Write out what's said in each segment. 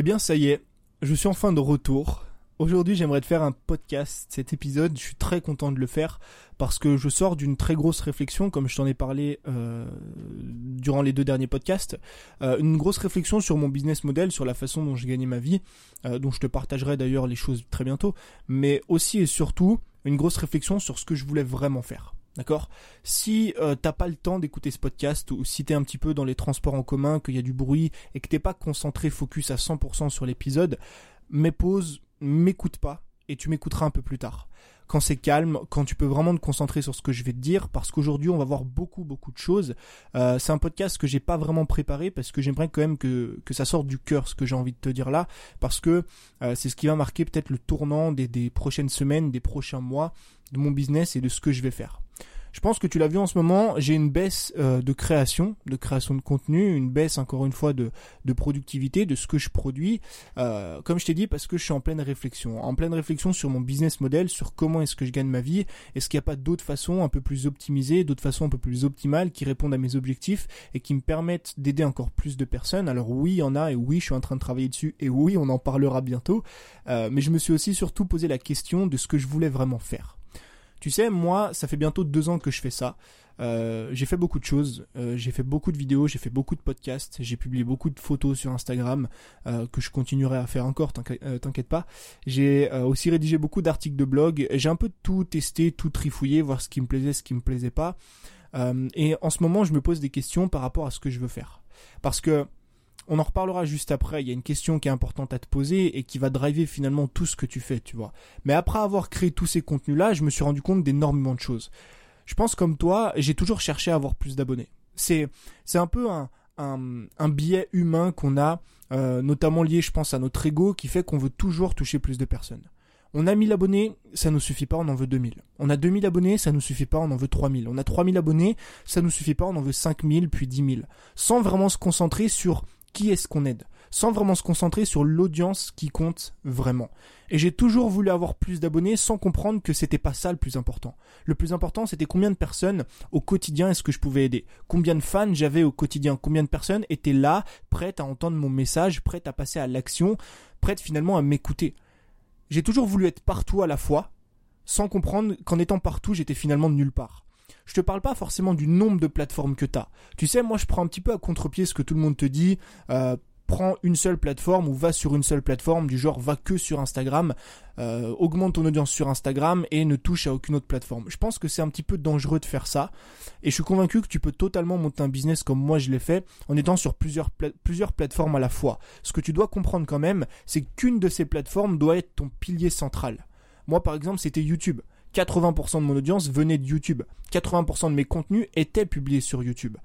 Eh bien, ça y est, je suis enfin de retour. Aujourd'hui, j'aimerais te faire un podcast, cet épisode. Je suis très content de le faire parce que je sors d'une très grosse réflexion, comme je t'en ai parlé euh, durant les deux derniers podcasts. Euh, une grosse réflexion sur mon business model, sur la façon dont je gagnais ma vie, euh, dont je te partagerai d'ailleurs les choses très bientôt. Mais aussi et surtout, une grosse réflexion sur ce que je voulais vraiment faire. D'accord? Si euh, t'as pas le temps d'écouter ce podcast ou si t'es un petit peu dans les transports en commun, qu'il y a du bruit et que t'es pas concentré, focus à 100% sur l'épisode, mets pause, m'écoute pas et tu m'écouteras un peu plus tard. Quand c'est calme, quand tu peux vraiment te concentrer sur ce que je vais te dire, parce qu'aujourd'hui on va voir beaucoup beaucoup de choses. Euh, c'est un podcast que j'ai pas vraiment préparé parce que j'aimerais quand même que, que ça sorte du cœur ce que j'ai envie de te dire là, parce que euh, c'est ce qui va marquer peut-être le tournant des, des prochaines semaines, des prochains mois de mon business et de ce que je vais faire. Je pense que tu l'as vu en ce moment, j'ai une baisse euh, de création, de création de contenu, une baisse encore une fois de, de productivité, de ce que je produis. Euh, comme je t'ai dit, parce que je suis en pleine réflexion, en pleine réflexion sur mon business model, sur comment est-ce que je gagne ma vie. Est-ce qu'il n'y a pas d'autres façons un peu plus optimisées, d'autres façons un peu plus optimales qui répondent à mes objectifs et qui me permettent d'aider encore plus de personnes? Alors oui, il y en a et oui, je suis en train de travailler dessus et oui, on en parlera bientôt. Euh, mais je me suis aussi surtout posé la question de ce que je voulais vraiment faire. Tu sais, moi, ça fait bientôt deux ans que je fais ça. Euh, j'ai fait beaucoup de choses, euh, j'ai fait beaucoup de vidéos, j'ai fait beaucoup de podcasts, j'ai publié beaucoup de photos sur Instagram euh, que je continuerai à faire encore, t'inquiète pas. J'ai aussi rédigé beaucoup d'articles de blog, j'ai un peu tout testé, tout trifouillé, voir ce qui me plaisait, ce qui me plaisait pas. et en ce moment, je me pose des questions par rapport à ce que je veux faire. Parce que on en reparlera juste après. Il y a une question qui est importante à te poser et qui va driver finalement tout ce que tu fais, tu vois. Mais après avoir créé tous ces contenus-là, je me suis rendu compte d'énormément de choses. Je pense comme toi, j'ai toujours cherché à avoir plus d'abonnés. C'est, c'est un peu un, un, biais humain qu'on a, euh, notamment lié, je pense, à notre ego, qui fait qu'on veut toujours toucher plus de personnes. On a 1000 abonnés, ça nous suffit pas, on en veut 2000. On a 2000 abonnés, ça nous suffit pas, on en veut 3000. On a 3000 abonnés, ça nous suffit pas, on en veut 5000 puis 10 000. Sans vraiment se concentrer sur qui est-ce qu'on aide, sans vraiment se concentrer sur l'audience qui compte vraiment. Et j'ai toujours voulu avoir plus d'abonnés sans comprendre que c'était pas ça le plus important. Le plus important, c'était combien de personnes au quotidien est-ce que je pouvais aider, combien de fans j'avais au quotidien, combien de personnes étaient là, prêtes à entendre mon message, prêtes à passer à l'action, prêtes finalement à m'écouter. J'ai toujours voulu être partout à la fois, sans comprendre qu'en étant partout, j'étais finalement nulle part je te parle pas forcément du nombre de plateformes que tu as. Tu sais, moi je prends un petit peu à contre-pied ce que tout le monde te dit. Euh, prends une seule plateforme ou va sur une seule plateforme du genre va que sur Instagram, euh, augmente ton audience sur Instagram et ne touche à aucune autre plateforme. Je pense que c'est un petit peu dangereux de faire ça et je suis convaincu que tu peux totalement monter un business comme moi je l'ai fait en étant sur plusieurs plateformes à la fois. Ce que tu dois comprendre quand même, c'est qu'une de ces plateformes doit être ton pilier central. Moi par exemple c'était YouTube. 80% de mon audience venait de YouTube. 80% de mes contenus étaient publiés sur YouTube.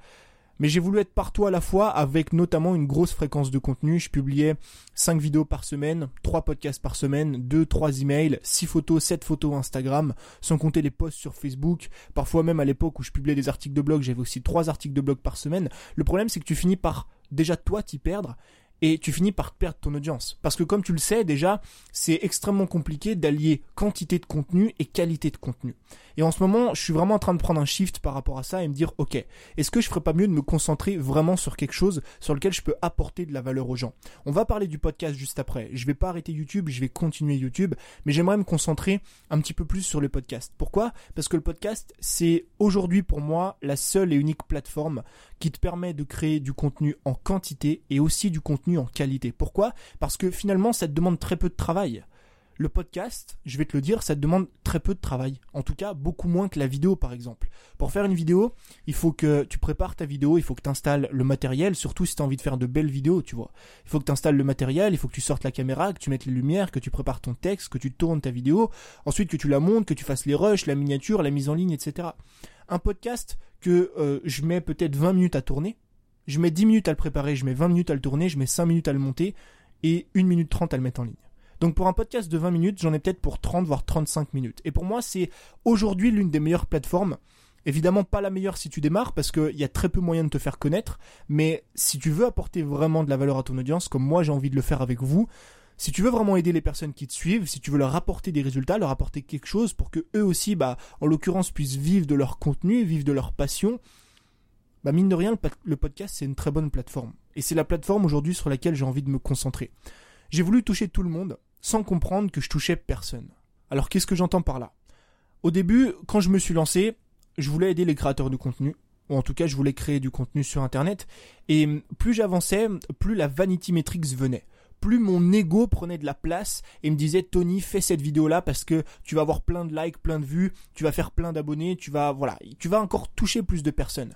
Mais j'ai voulu être partout à la fois avec notamment une grosse fréquence de contenu. Je publiais 5 vidéos par semaine, 3 podcasts par semaine, 2, 3 emails, 6 photos, 7 photos Instagram, sans compter les posts sur Facebook. Parfois même à l'époque où je publiais des articles de blog, j'avais aussi 3 articles de blog par semaine. Le problème c'est que tu finis par déjà toi t'y perdre et tu finis par perdre ton audience. Parce que comme tu le sais déjà, c'est extrêmement compliqué d'allier quantité de contenu et qualité de contenu. Et en ce moment, je suis vraiment en train de prendre un shift par rapport à ça et me dire, ok, est-ce que je ferais pas mieux de me concentrer vraiment sur quelque chose sur lequel je peux apporter de la valeur aux gens? On va parler du podcast juste après. Je vais pas arrêter YouTube, je vais continuer YouTube, mais j'aimerais me concentrer un petit peu plus sur le podcast. Pourquoi? Parce que le podcast, c'est aujourd'hui pour moi la seule et unique plateforme qui te permet de créer du contenu en quantité et aussi du contenu en qualité. Pourquoi? Parce que finalement, ça te demande très peu de travail. Le podcast, je vais te le dire, ça te demande très peu de travail. En tout cas, beaucoup moins que la vidéo, par exemple. Pour faire une vidéo, il faut que tu prépares ta vidéo, il faut que tu installes le matériel, surtout si tu as envie de faire de belles vidéos, tu vois. Il faut que tu installes le matériel, il faut que tu sortes la caméra, que tu mettes les lumières, que tu prépares ton texte, que tu tournes ta vidéo, ensuite que tu la montes, que tu fasses les rushs, la miniature, la mise en ligne, etc. Un podcast, que euh, je mets peut-être 20 minutes à tourner, je mets 10 minutes à le préparer, je mets 20 minutes à le tourner, je mets 5 minutes à le monter et 1 minute 30 à le mettre en ligne. Donc pour un podcast de 20 minutes, j'en ai peut-être pour 30 voire 35 minutes. Et pour moi, c'est aujourd'hui l'une des meilleures plateformes. Évidemment pas la meilleure si tu démarres parce qu'il y a très peu moyen de te faire connaître, mais si tu veux apporter vraiment de la valeur à ton audience, comme moi j'ai envie de le faire avec vous, si tu veux vraiment aider les personnes qui te suivent, si tu veux leur apporter des résultats, leur apporter quelque chose pour que eux aussi, bah, en l'occurrence, puissent vivre de leur contenu, vivre de leur passion, bah, mine de rien, le podcast, c'est une très bonne plateforme. Et c'est la plateforme aujourd'hui sur laquelle j'ai envie de me concentrer. J'ai voulu toucher tout le monde sans comprendre que je touchais personne. Alors qu'est-ce que j'entends par là? Au début, quand je me suis lancé, je voulais aider les créateurs de contenu, ou en tout cas je voulais créer du contenu sur Internet, et plus j'avançais, plus la vanity metrics venait plus mon ego prenait de la place et me disait Tony fais cette vidéo là parce que tu vas avoir plein de likes, plein de vues, tu vas faire plein d'abonnés, tu vas voilà, tu vas encore toucher plus de personnes.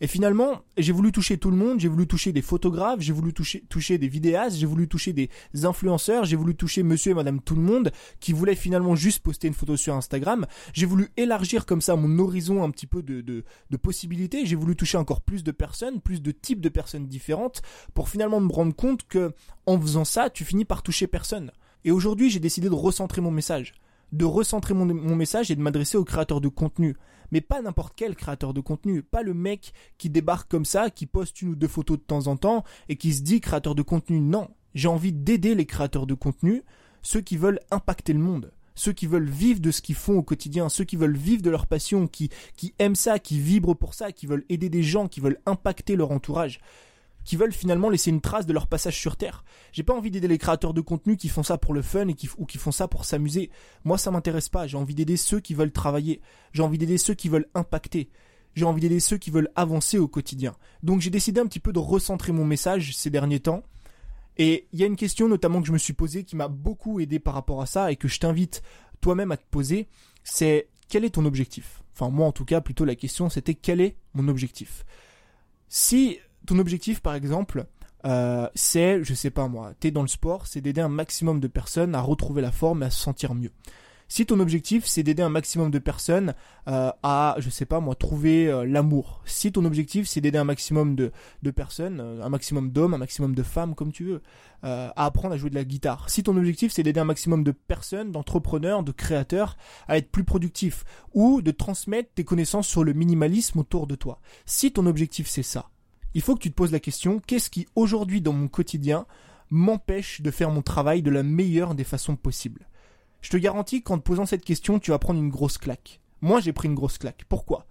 Et finalement, j'ai voulu toucher tout le monde, j'ai voulu toucher des photographes, j'ai voulu toucher, toucher des vidéastes, j'ai voulu toucher des influenceurs, j'ai voulu toucher monsieur et madame tout le monde qui voulaient finalement juste poster une photo sur Instagram. J'ai voulu élargir comme ça mon horizon un petit peu de, de, de possibilités. J'ai voulu toucher encore plus de personnes, plus de types de personnes différentes pour finalement me rendre compte que en faisant ça, tu finis par toucher personne. Et aujourd'hui, j'ai décidé de recentrer mon message de recentrer mon, message et de m'adresser aux créateurs de contenu. Mais pas n'importe quel créateur de contenu, pas le mec qui débarque comme ça, qui poste une ou deux photos de temps en temps et qui se dit créateur de contenu. Non, j'ai envie d'aider les créateurs de contenu, ceux qui veulent impacter le monde ceux qui veulent vivre de ce qu'ils font au quotidien, ceux qui veulent vivre de leur passion, qui, aiment ça, qui vibrent pour ça, qui veulent aider des gens, qui veulent impacter leur entourage qui veulent finalement laisser une trace de leur passage sur Terre. J'ai pas envie d'aider les créateurs de contenu qui font ça pour le fun et qui, ou qui font ça pour s'amuser. Moi, ça m'intéresse pas. J'ai envie d'aider ceux qui veulent travailler. J'ai envie d'aider ceux qui veulent impacter. J'ai envie d'aider ceux qui veulent avancer au quotidien. Donc j'ai décidé un petit peu de recentrer mon message ces derniers temps. Et il y a une question notamment que je me suis posée qui m'a beaucoup aidé par rapport à ça et que je t'invite toi-même à te poser, c'est quel est ton objectif? Enfin moi en tout cas plutôt la question c'était quel est mon objectif? Si ton objectif, par exemple, euh, c'est, je sais pas moi, t'es dans le sport, c'est d'aider un maximum de personnes à retrouver la forme et à se sentir mieux. Si ton objectif c'est d'aider un maximum de personnes euh, à, je sais pas moi, trouver euh, l'amour. Si ton objectif c'est d'aider un maximum de, de personnes, un maximum d'hommes, un maximum de femmes, comme tu veux, à apprendre à jouer de la guitare. Si ton objectif c'est d'aider un maximum de personnes, d'entrepreneurs, de créateurs à être plus productifs ou de transmettre tes connaissances sur le minimalisme autour de toi. Si ton objectif c'est ça, il faut que tu te poses la question, qu'est-ce qui aujourd'hui dans mon quotidien m'empêche de faire mon travail de la meilleure des façons possibles? Je te garantis qu'en te posant cette question, tu vas prendre une grosse claque. Moi, j'ai pris une grosse claque. Pourquoi?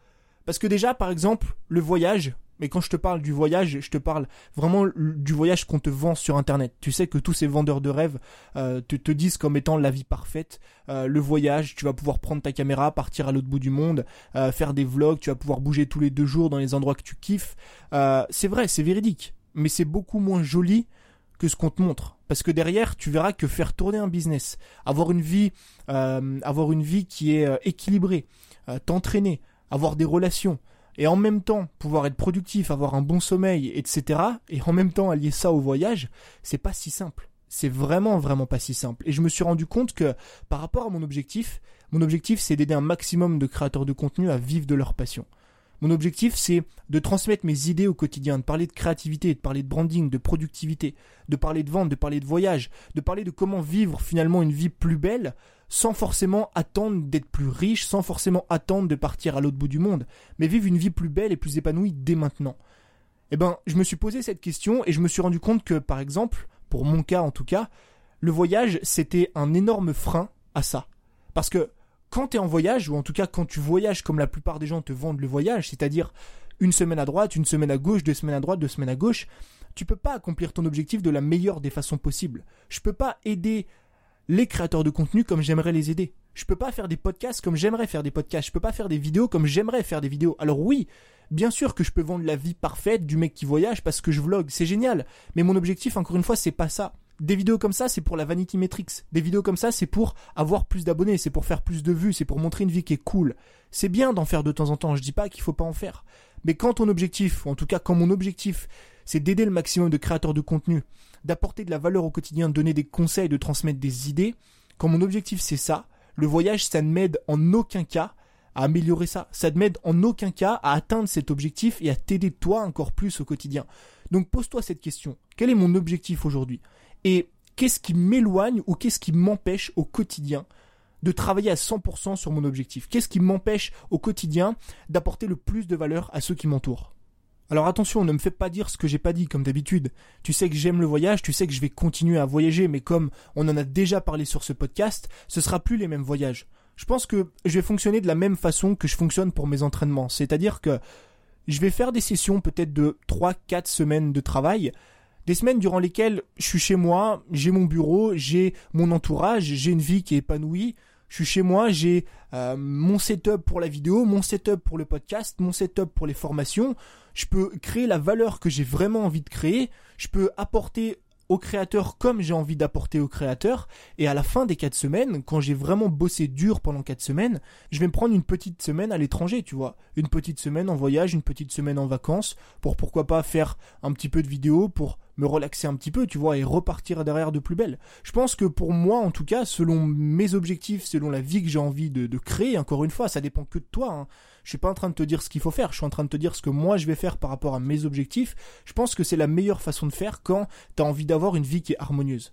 Parce que déjà, par exemple, le voyage, mais quand je te parle du voyage, je te parle vraiment du voyage qu'on te vend sur Internet. Tu sais que tous ces vendeurs de rêves euh, te, disent comme étant la vie parfaite. Euh, le voyage, tu vas pouvoir prendre ta caméra, partir à l'autre bout du monde, euh, faire des vlogs, tu vas pouvoir bouger tous les deux jours dans les endroits que tu kiffes. c'est vrai, c'est véridique, mais c'est beaucoup moins joli que ce qu'on te montre. Parce que derrière, tu verras que faire tourner un business, avoir une vie, avoir une vie qui est équilibrée, t'entraîner, avoir des relations, et en même temps pouvoir être productif, avoir un bon sommeil, etc. Et en même temps allier ça au voyage, c'est pas si simple. C'est vraiment vraiment pas si simple. Et je me suis rendu compte que par rapport à mon objectif, mon objectif c'est d'aider un maximum de créateurs de contenu à vivre de leur passion. Mon objectif, c'est de transmettre mes idées au quotidien, de parler de créativité, de parler de branding, de productivité, de parler de vente, de parler de voyage, de parler de comment vivre finalement une vie plus belle sans forcément attendre d'être plus riche, sans forcément attendre de partir à l'autre bout du monde, mais vivre une vie plus belle et plus épanouie dès maintenant. Eh ben, je me suis posé cette question et je me suis rendu compte que, par exemple, pour mon cas en tout cas, le voyage, c'était un énorme frein à ça. Parce que quand tu es en voyage, ou en tout cas quand tu voyages comme la plupart des gens te vendent le voyage, c'est-à-dire une semaine à droite, une semaine à gauche, deux semaines à droite, deux semaines à gauche, tu peux pas accomplir ton objectif de la meilleure des façons possibles. Je peux pas aider les créateurs de contenu comme j'aimerais les aider. Je peux pas faire des podcasts comme j'aimerais faire des podcasts. Je peux pas faire des vidéos comme j'aimerais faire des vidéos. Alors oui, bien sûr que je peux vendre la vie parfaite du mec qui voyage parce que je vlog, c'est génial. Mais mon objectif, encore une fois, c'est pas ça. Des vidéos comme ça, c'est pour la vanity metrics. Des vidéos comme ça, c'est pour avoir plus d'abonnés, c'est pour faire plus de vues, c'est pour montrer une vie qui est cool. C'est bien d'en faire de temps en temps, je dis pas qu'il faut pas en faire. Mais quand ton objectif, en tout cas quand mon objectif, c'est d'aider le maximum de créateurs de contenu, d'apporter de la valeur au quotidien, de donner des conseils, de transmettre des idées. Quand mon objectif c'est ça, le voyage ça ne m'aide en aucun cas à améliorer ça. Ça ne m'aide en aucun cas à atteindre cet objectif et à t'aider toi encore plus au quotidien. Donc pose-toi cette question. Quel est mon objectif aujourd'hui? Et qu'est-ce qui m'éloigne ou qu'est-ce qui m'empêche au quotidien de travailler à 100% sur mon objectif? Qu'est-ce qui m'empêche au quotidien d'apporter le plus de valeur à ceux qui m'entourent? Alors attention, ne me fais pas dire ce que j'ai pas dit comme d'habitude. Tu sais que j'aime le voyage, tu sais que je vais continuer à voyager, mais comme on en a déjà parlé sur ce podcast, ce sera plus les mêmes voyages. Je pense que je vais fonctionner de la même façon que je fonctionne pour mes entraînements, c'est-à-dire que je vais faire des sessions peut-être de 3-4 semaines de travail, Des semaines durant lesquelles je suis chez moi, j'ai mon bureau, j'ai mon entourage, j'ai une vie qui est épanouie. Je suis chez moi, j'ai euh, mon setup pour la vidéo, mon setup pour le podcast, mon setup pour les formations. Je peux créer la valeur que j'ai vraiment envie de créer. Je peux apporter au créateur comme j'ai envie d'apporter au créateur. Et à la fin des quatre semaines, quand j'ai vraiment bossé dur pendant quatre semaines, je vais me prendre une petite semaine à l'étranger, tu vois. Une petite semaine en voyage, une petite semaine en vacances, pour pourquoi pas faire un petit peu de vidéo, pour me relaxer un petit peu, tu vois, et repartir derrière de plus belle. Je pense que pour moi, en tout cas, selon mes objectifs, selon la vie que j'ai envie de, créer, encore une fois, ça dépend que de toi. Hein. Je suis pas en train de te dire ce qu'il faut faire, je suis en train de te dire ce que moi je vais faire par rapport à mes objectifs. Je pense que c'est la meilleure façon de faire quand tu as envie d'avoir une vie qui est harmonieuse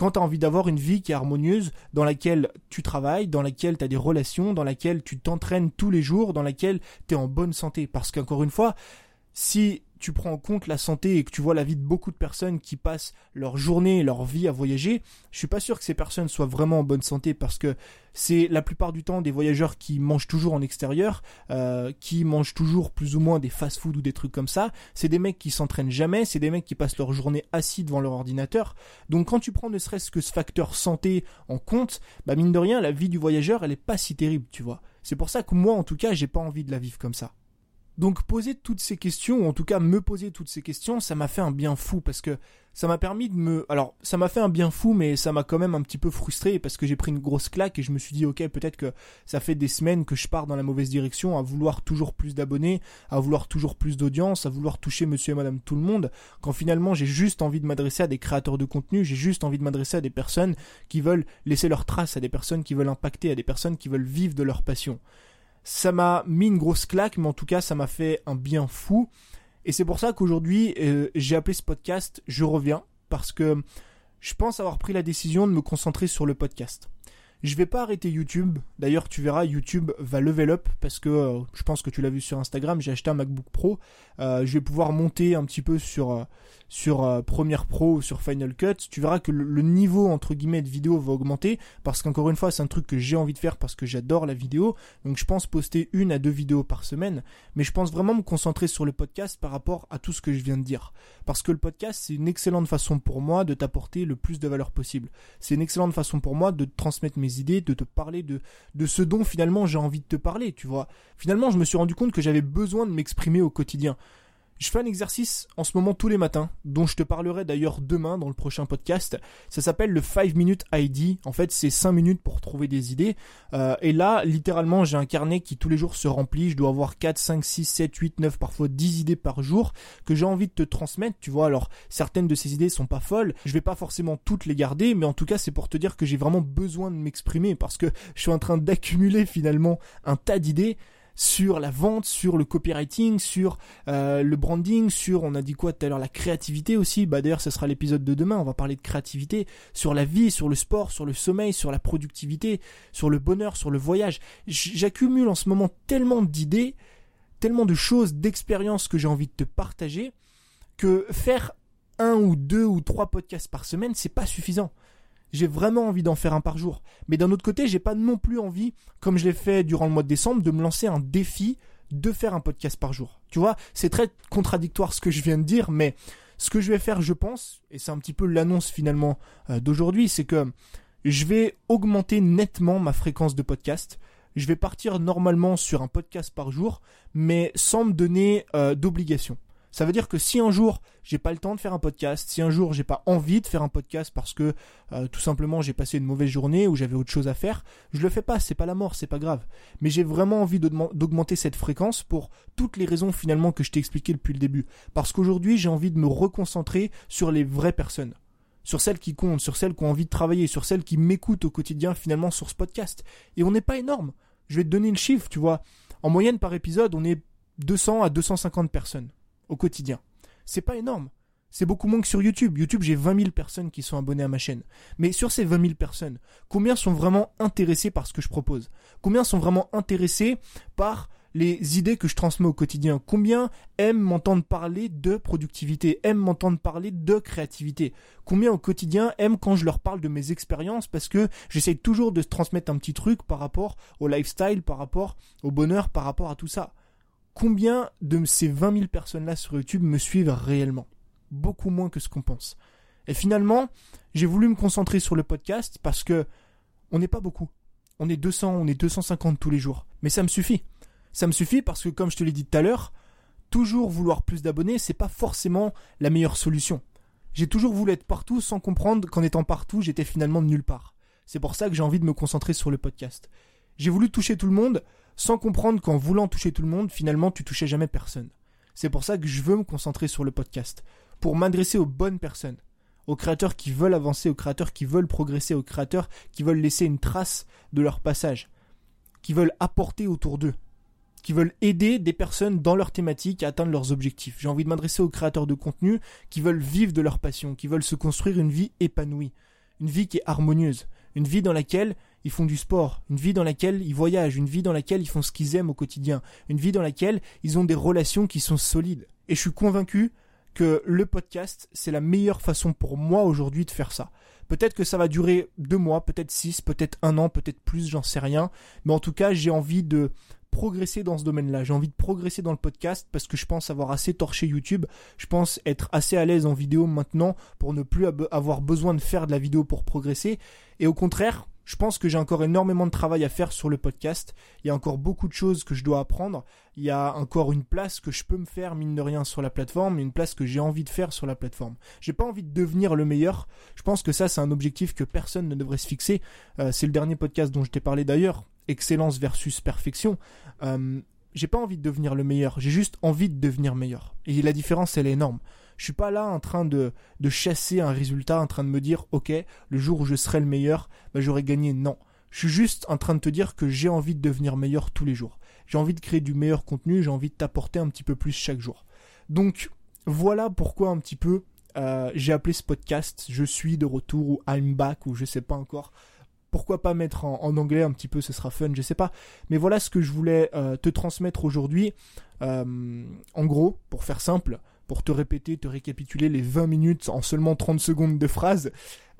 quand tu as envie d'avoir une vie qui est harmonieuse, dans laquelle tu travailles, dans laquelle tu as des relations, dans laquelle tu t'entraînes tous les jours, dans laquelle tu es en bonne santé. Parce qu'encore une fois, si tu prends en compte la santé et que tu vois la vie de beaucoup de personnes qui passent leur journée, leur vie à voyager, je suis pas sûr que ces personnes soient vraiment en bonne santé parce que c'est la plupart du temps des voyageurs qui mangent toujours en extérieur, euh, qui mangent toujours plus ou moins des fast-food ou des trucs comme ça. C'est des mecs qui s'entraînent jamais, c'est des mecs qui passent leur journée assis devant leur ordinateur. Donc quand tu prends ne serait-ce que ce facteur santé en compte, bah mine de rien, la vie du voyageur, elle est pas si terrible, tu vois. C'est pour ça que moi, en tout cas, j'ai pas envie de la vivre comme ça. Donc poser toutes ces questions, ou en tout cas me poser toutes ces questions, ça m'a fait un bien fou parce que ça m'a permis de me... Alors ça m'a fait un bien fou mais ça m'a quand même un petit peu frustré parce que j'ai pris une grosse claque et je me suis dit ok peut-être que ça fait des semaines que je pars dans la mauvaise direction à vouloir toujours plus d'abonnés, à vouloir toujours plus d'audience, à vouloir toucher monsieur et madame tout le monde, quand finalement j'ai juste envie de m'adresser à des créateurs de contenu, j'ai juste envie de m'adresser à des personnes qui veulent laisser leur trace, à des personnes qui veulent impacter, à des personnes qui veulent vivre de leur passion ça m'a mis une grosse claque, mais en tout cas, ça m'a fait un bien fou. Et c'est pour ça qu'aujourd'hui, euh, j'ai appelé ce podcast Je reviens, parce que je pense avoir pris la décision de me concentrer sur le podcast. Je vais pas arrêter YouTube. D'ailleurs, tu verras, YouTube va level up parce que euh, je pense que tu l'as vu sur Instagram. J'ai acheté un MacBook Pro. Euh, je vais pouvoir monter un petit peu sur euh, sur Premiere Pro ou sur Final Cut. Tu verras que le, niveau entre guillemets de vidéo va augmenter parce qu'encore une fois, c'est un truc que j'ai envie de faire parce que j'adore la vidéo. Donc, je pense poster une à deux vidéos par semaine. Mais je pense vraiment me concentrer sur le podcast par rapport à tout ce que je viens de dire. Parce que le podcast, c'est une excellente façon pour moi de t'apporter le plus de valeur possible. C'est une excellente façon pour moi de transmettre mes idées, de te parler de, de ce dont finalement j'ai envie de te parler, tu vois. Finalement, je me suis rendu compte que j'avais besoin de m'exprimer au quotidien. Je fais un exercice en ce moment tous les matins, dont je te parlerai d'ailleurs demain dans le prochain podcast. Ça s'appelle le 5 minutes ID. En fait, c'est 5 minutes pour trouver des idées. Euh, et là, littéralement, j'ai un carnet qui tous les jours se remplit. Je dois avoir 4, 5, 6, 7, 8, 9, parfois 10 idées par jour que j'ai envie de te transmettre. Tu vois, alors certaines de ces idées sont pas folles. Je vais pas forcément toutes les garder, mais en tout cas, c'est pour te dire que j'ai vraiment besoin de m'exprimer parce que je suis en train d'accumuler finalement un tas d'idées sur la vente, sur le copywriting, sur euh, le branding, sur, on a dit quoi tout à l'heure, la créativité aussi. Bah d'ailleurs, ce sera l'épisode de demain. On va parler de créativité, sur la vie, sur le sport, sur le sommeil, sur la productivité, sur le bonheur, sur le voyage. J'accumule en ce moment tellement d'idées, tellement de choses, d'expériences que j'ai envie de te partager, que faire un ou deux ou trois podcasts par semaine, c'est pas suffisant j'ai vraiment envie d'en faire un par jour. Mais d'un autre côté, j'ai pas non plus envie, comme je l'ai fait durant le mois de décembre, de me lancer un défi de faire un podcast par jour. Tu vois, c'est très contradictoire ce que je viens de dire, mais ce que je vais faire, je pense, et c'est un petit peu l'annonce finalement euh, d'aujourd'hui, c'est que je vais augmenter nettement ma fréquence de podcast. Je vais partir normalement sur un podcast par jour, mais sans me donner euh, d'obligation. Ça veut dire que si un jour j'ai pas le temps de faire un podcast, si un jour j'ai pas envie de faire un podcast parce que euh, tout simplement j'ai passé une mauvaise journée ou j'avais autre chose à faire, je le fais pas, c'est pas la mort, c'est pas grave. Mais j'ai vraiment envie d'augmenter cette fréquence pour toutes les raisons finalement que je t'ai expliquées depuis le début. Parce qu'aujourd'hui j'ai envie de me reconcentrer sur les vraies personnes sur celles qui comptent, sur celles qui ont envie de travailler, sur celles qui m'écoutent au quotidien finalement sur ce podcast. Et on n'est pas énorme. Je vais te donner le chiffre, tu vois. En moyenne par épisode, on est 200 à 250 personnes au quotidien. C'est pas énorme. C'est beaucoup moins que sur YouTube. YouTube, j'ai 20 000 personnes qui sont abonnées à ma chaîne. Mais sur ces 20 000 personnes, combien sont vraiment intéressés par ce que je propose? Combien sont vraiment intéressés par les idées que je transmets au quotidien? Combien aiment m'entendre parler de productivité? Aiment m'entendre parler de créativité? Combien au quotidien aiment quand je leur parle de mes expériences Parce que j'essaye toujours de transmettre un petit truc par rapport au lifestyle, par rapport au bonheur, par rapport à tout ça? Combien de ces 20 000 personnes-là sur YouTube me suivent réellement? Beaucoup moins que ce qu'on pense. Et finalement, j'ai voulu me concentrer sur le podcast parce que on n'est pas beaucoup. On est 200, on est 250 tous les jours. Mais ça me suffit. Ça me suffit parce que, comme je te l'ai dit tout à l'heure, toujours vouloir plus d'abonnés, c'est pas forcément la meilleure solution. J'ai toujours voulu être partout sans comprendre qu'en étant partout, j'étais finalement de nulle part. C'est pour ça que j'ai envie de me concentrer sur le podcast. J'ai voulu toucher tout le monde sans comprendre qu'en voulant toucher tout le monde, finalement, tu touchais jamais personne. C'est pour ça que je veux me concentrer sur le podcast. Pour m'adresser aux bonnes personnes. Aux créateurs qui veulent avancer, aux créateurs qui veulent progresser, aux créateurs qui veulent laisser une trace de leur passage. Qui veulent apporter autour d'eux qui veulent aider des personnes dans leur thématique à atteindre leurs objectifs. J'ai envie de m'adresser aux créateurs de contenu qui veulent vivre de leur passion, qui veulent se construire une vie épanouie, une vie qui est harmonieuse, une vie dans laquelle ils font du sport, une vie dans laquelle ils voyagent, une vie dans laquelle ils font ce qu'ils aiment au quotidien, une vie dans laquelle ils ont des relations qui sont solides. Et je suis convaincu que le podcast, c'est la meilleure façon pour moi aujourd'hui de faire ça. Peut-être que ça va durer deux mois, peut-être six, peut-être un an, peut-être plus, j'en sais rien. Mais en tout cas, j'ai envie de progresser dans ce domaine-là. J'ai envie de progresser dans le podcast parce que je pense avoir assez torché YouTube. Je pense être assez à l'aise en vidéo maintenant pour ne plus avoir besoin de faire de la vidéo pour progresser. Et au contraire, je pense que j'ai encore énormément de travail à faire sur le podcast. Il y a encore beaucoup de choses que je dois apprendre. Il y a encore une place que je peux me faire, mine de rien, sur la plateforme, une place que j'ai envie de faire sur la plateforme. J'ai pas envie de devenir le meilleur. Je pense que ça, c'est un objectif que personne ne devrait se fixer. Euh, c'est le dernier podcast dont je t'ai parlé d'ailleurs excellence versus perfection. Euh, j'ai pas envie de devenir le meilleur, j'ai juste envie de devenir meilleur. Et la différence, elle est énorme. Je suis pas là en train de, chasser un résultat, en train de me dire, ok, le jour où je serai le meilleur, bah, j'aurai gagné. Non. Je suis juste en train de te dire que j'ai envie de devenir meilleur tous les jours. J'ai envie de créer du meilleur contenu, j'ai envie de t'apporter un petit peu plus chaque jour. Donc, voilà pourquoi un petit peu euh, j'ai appelé ce podcast Je suis de retour ou I'm back ou je sais pas encore pourquoi pas mettre en, anglais un petit peu, ce sera fun, je sais pas. Mais voilà ce que je voulais euh, te transmettre aujourd'hui. Euh, en gros, pour faire simple, pour te répéter, te récapituler les 20 minutes en seulement 30 secondes de phrase.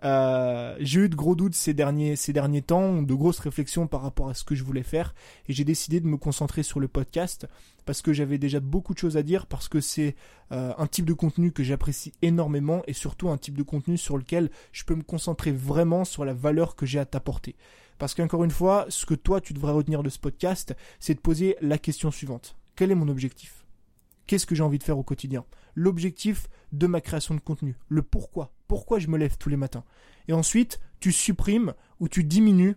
Euh, j'ai eu de gros doutes ces derniers, ces derniers temps, de grosses réflexions par rapport à ce que je voulais faire, et j'ai décidé de me concentrer sur le podcast parce que j'avais déjà beaucoup de choses à dire, parce que c'est euh, un type de contenu que j'apprécie énormément et surtout un type de contenu sur lequel je peux me concentrer vraiment sur la valeur que j'ai à t'apporter. Parce qu'encore une fois, ce que toi tu devrais retenir de ce podcast, c'est de poser la question suivante. Quel est mon objectif? Qu'est-ce que j'ai envie de faire au quotidien? L'objectif de ma création de contenu. Le pourquoi. Pourquoi je me lève tous les matins. Et ensuite, tu supprimes ou tu diminues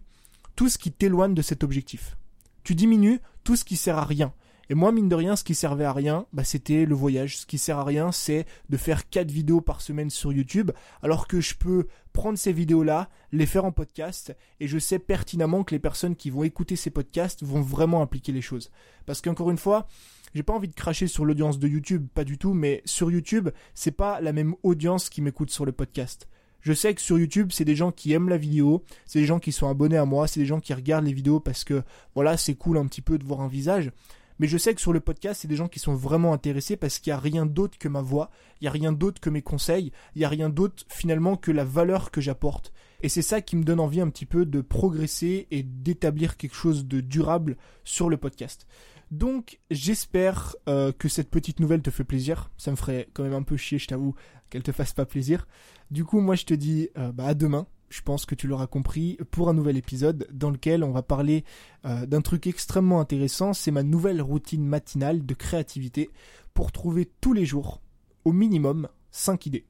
tout ce qui t'éloigne de cet objectif. Tu diminues tout ce qui sert à rien. Et moi, mine de rien, ce qui servait à rien, bah, c'était le voyage. Ce qui sert à rien, c'est de faire 4 vidéos par semaine sur YouTube, alors que je peux prendre ces vidéos-là, les faire en podcast, et je sais pertinemment que les personnes qui vont écouter ces podcasts vont vraiment impliquer les choses. Parce qu'encore une fois, j'ai pas envie de cracher sur l'audience de YouTube, pas du tout, mais sur YouTube, c'est pas la même audience qui m'écoute sur le podcast. Je sais que sur YouTube, c'est des gens qui aiment la vidéo, c'est des gens qui sont abonnés à moi, c'est des gens qui regardent les vidéos parce que voilà, c'est cool un petit peu de voir un visage. Mais je sais que sur le podcast, c'est des gens qui sont vraiment intéressés parce qu'il n'y a rien d'autre que ma voix, il n'y a rien d'autre que mes conseils, il n'y a rien d'autre finalement que la valeur que j'apporte. Et c'est ça qui me donne envie un petit peu de progresser et d'établir quelque chose de durable sur le podcast. Donc j'espère euh, que cette petite nouvelle te fait plaisir. Ça me ferait quand même un peu chier, je t'avoue, qu'elle te fasse pas plaisir. Du coup, moi je te dis euh, bah, à demain. Je pense que tu l'auras compris pour un nouvel épisode dans lequel on va parler euh, d'un truc extrêmement intéressant. C'est ma nouvelle routine matinale de créativité pour trouver tous les jours, au minimum, 5 idées.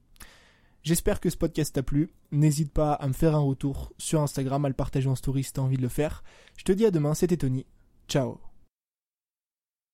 J'espère que ce podcast t'a plu. N'hésite pas à me faire un retour sur Instagram, à le partager en story si t'as envie de le faire. Je te dis à demain, c'était Tony. Ciao